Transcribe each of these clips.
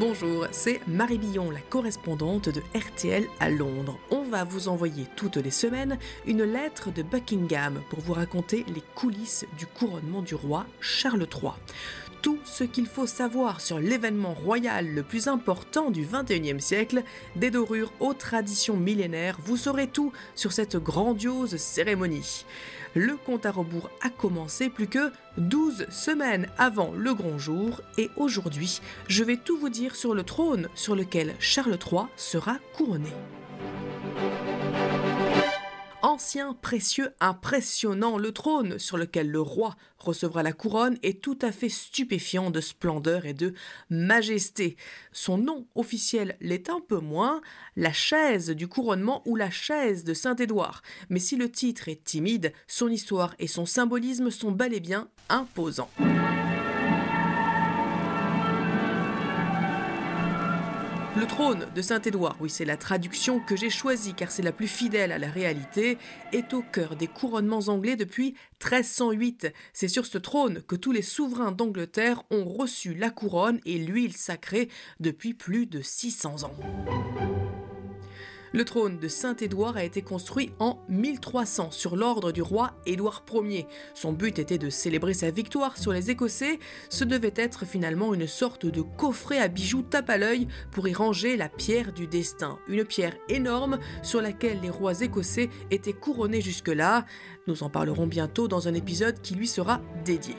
Bonjour, c'est Marie Billon, la correspondante de RTL à Londres. On va vous envoyer toutes les semaines une lettre de Buckingham pour vous raconter les coulisses du couronnement du roi Charles III. Tout ce qu'il faut savoir sur l'événement royal le plus important du XXIe siècle, des dorures aux traditions millénaires, vous saurez tout sur cette grandiose cérémonie. Le compte à rebours a commencé plus que 12 semaines avant le grand jour et aujourd'hui, je vais tout vous dire sur le trône sur lequel Charles III sera couronné ancien, précieux, impressionnant, le trône sur lequel le roi recevra la couronne est tout à fait stupéfiant de splendeur et de majesté. Son nom officiel l'est un peu moins, la chaise du couronnement ou la chaise de Saint-Édouard. Mais si le titre est timide, son histoire et son symbolisme sont bel et bien imposants. Le trône de Saint-Édouard, oui c'est la traduction que j'ai choisie car c'est la plus fidèle à la réalité, est au cœur des couronnements anglais depuis 1308. C'est sur ce trône que tous les souverains d'Angleterre ont reçu la couronne et l'huile sacrée depuis plus de 600 ans. Le trône de Saint-Édouard a été construit en 1300 sur l'ordre du roi Édouard Ier. Son but était de célébrer sa victoire sur les Écossais. Ce devait être finalement une sorte de coffret à bijoux tape à l'œil pour y ranger la pierre du destin. Une pierre énorme sur laquelle les rois écossais étaient couronnés jusque-là. Nous en parlerons bientôt dans un épisode qui lui sera dédié.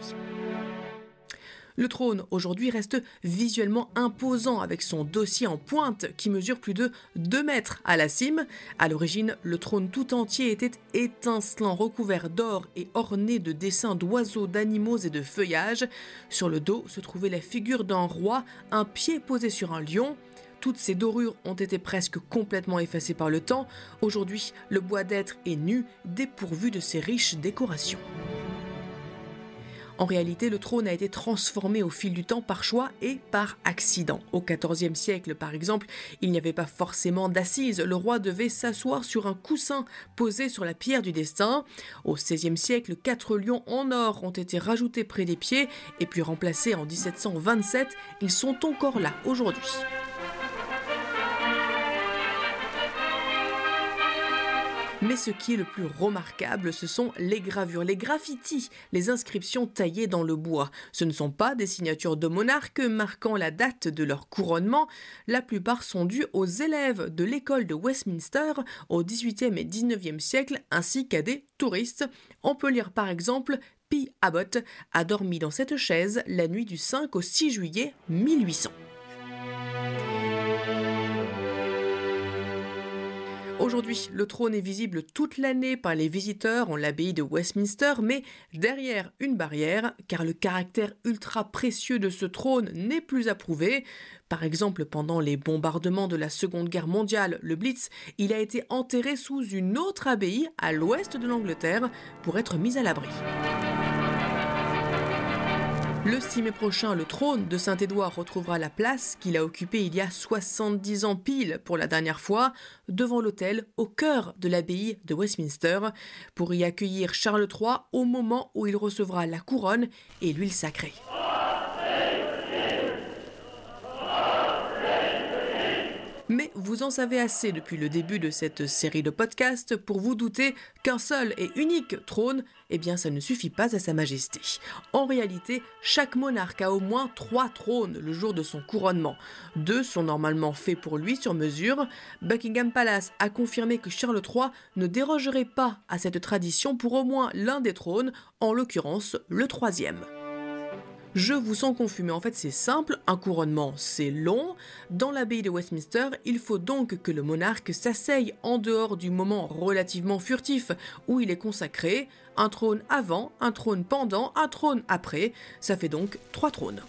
Le trône aujourd'hui reste visuellement imposant avec son dossier en pointe qui mesure plus de 2 mètres à la cime. À l'origine, le trône tout entier était étincelant, recouvert d'or et orné de dessins d'oiseaux, d'animaux et de feuillages. Sur le dos se trouvait la figure d'un roi, un pied posé sur un lion. Toutes ces dorures ont été presque complètement effacées par le temps. Aujourd'hui, le bois d'être est nu, dépourvu de ses riches décorations. En réalité, le trône a été transformé au fil du temps par choix et par accident. Au XIVe siècle, par exemple, il n'y avait pas forcément d'assises. Le roi devait s'asseoir sur un coussin posé sur la pierre du destin. Au XVIe siècle, quatre lions en or ont été rajoutés près des pieds et puis remplacés en 1727. Ils sont encore là aujourd'hui. Mais ce qui est le plus remarquable, ce sont les gravures, les graffitis, les inscriptions taillées dans le bois. Ce ne sont pas des signatures de monarques marquant la date de leur couronnement. La plupart sont dues aux élèves de l'école de Westminster au XVIIIe et XIXe siècle, ainsi qu'à des touristes. On peut lire par exemple P. Abbott a dormi dans cette chaise la nuit du 5 au 6 juillet 1800. Aujourd'hui, le trône est visible toute l'année par les visiteurs en l'abbaye de Westminster, mais derrière une barrière, car le caractère ultra précieux de ce trône n'est plus approuvé. Par exemple, pendant les bombardements de la Seconde Guerre mondiale, le Blitz, il a été enterré sous une autre abbaye à l'ouest de l'Angleterre pour être mis à l'abri. Le 6 mai prochain, le trône de Saint-Édouard retrouvera la place qu'il a occupée il y a 70 ans pile pour la dernière fois, devant l'autel au cœur de l'abbaye de Westminster, pour y accueillir Charles III au moment où il recevra la couronne et l'huile sacrée. Mais vous en savez assez depuis le début de cette série de podcasts pour vous douter qu'un seul et unique trône, eh bien ça ne suffit pas à Sa Majesté. En réalité, chaque monarque a au moins trois trônes le jour de son couronnement. Deux sont normalement faits pour lui sur mesure. Buckingham Palace a confirmé que Charles III ne dérogerait pas à cette tradition pour au moins l'un des trônes, en l'occurrence le troisième. Je vous sens confus, mais en fait c'est simple, un couronnement c'est long. Dans l'abbaye de Westminster, il faut donc que le monarque s'asseye en dehors du moment relativement furtif où il est consacré. Un trône avant, un trône pendant, un trône après. Ça fait donc trois trônes.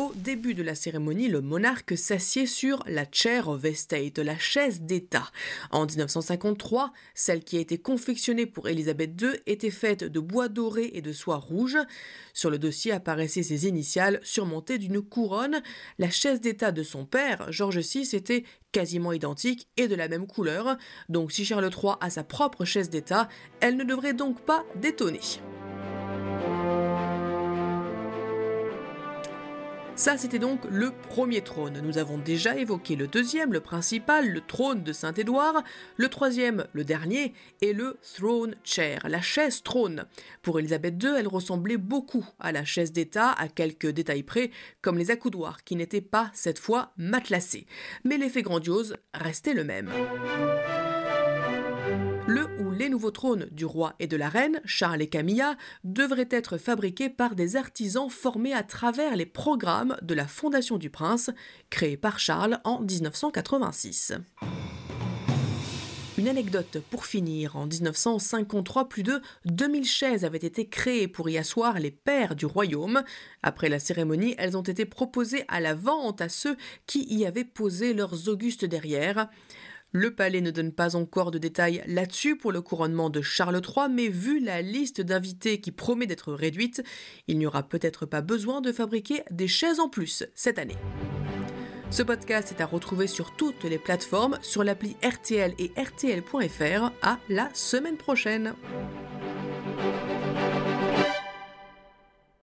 Au début de la cérémonie, le monarque s'assied sur la chair of estate, la chaise d'État. En 1953, celle qui a été confectionnée pour Élisabeth II était faite de bois doré et de soie rouge. Sur le dossier apparaissaient ses initiales surmontées d'une couronne. La chaise d'État de son père, George VI, était quasiment identique et de la même couleur. Donc si Charles III a sa propre chaise d'État, elle ne devrait donc pas détonner. Ça, c'était donc le premier trône. Nous avons déjà évoqué le deuxième, le principal, le trône de Saint-Édouard, le troisième, le dernier, et le throne chair, la chaise trône. Pour Élisabeth II, elle ressemblait beaucoup à la chaise d'État, à quelques détails près, comme les accoudoirs qui n'étaient pas cette fois matelassés. Mais l'effet grandiose restait le même le ou les nouveaux trônes du roi et de la reine, Charles et Camilla, devraient être fabriqués par des artisans formés à travers les programmes de la Fondation du Prince, créée par Charles en 1986. Une anecdote pour finir. En 1953, plus de 2000 chaises avaient été créées pour y asseoir les pères du royaume. Après la cérémonie, elles ont été proposées à la vente à ceux qui y avaient posé leurs augustes derrière. Le palais ne donne pas encore de détails là-dessus pour le couronnement de Charles III, mais vu la liste d'invités qui promet d'être réduite, il n'y aura peut-être pas besoin de fabriquer des chaises en plus cette année. Ce podcast est à retrouver sur toutes les plateformes, sur l'appli RTL et RTL.fr. À la semaine prochaine!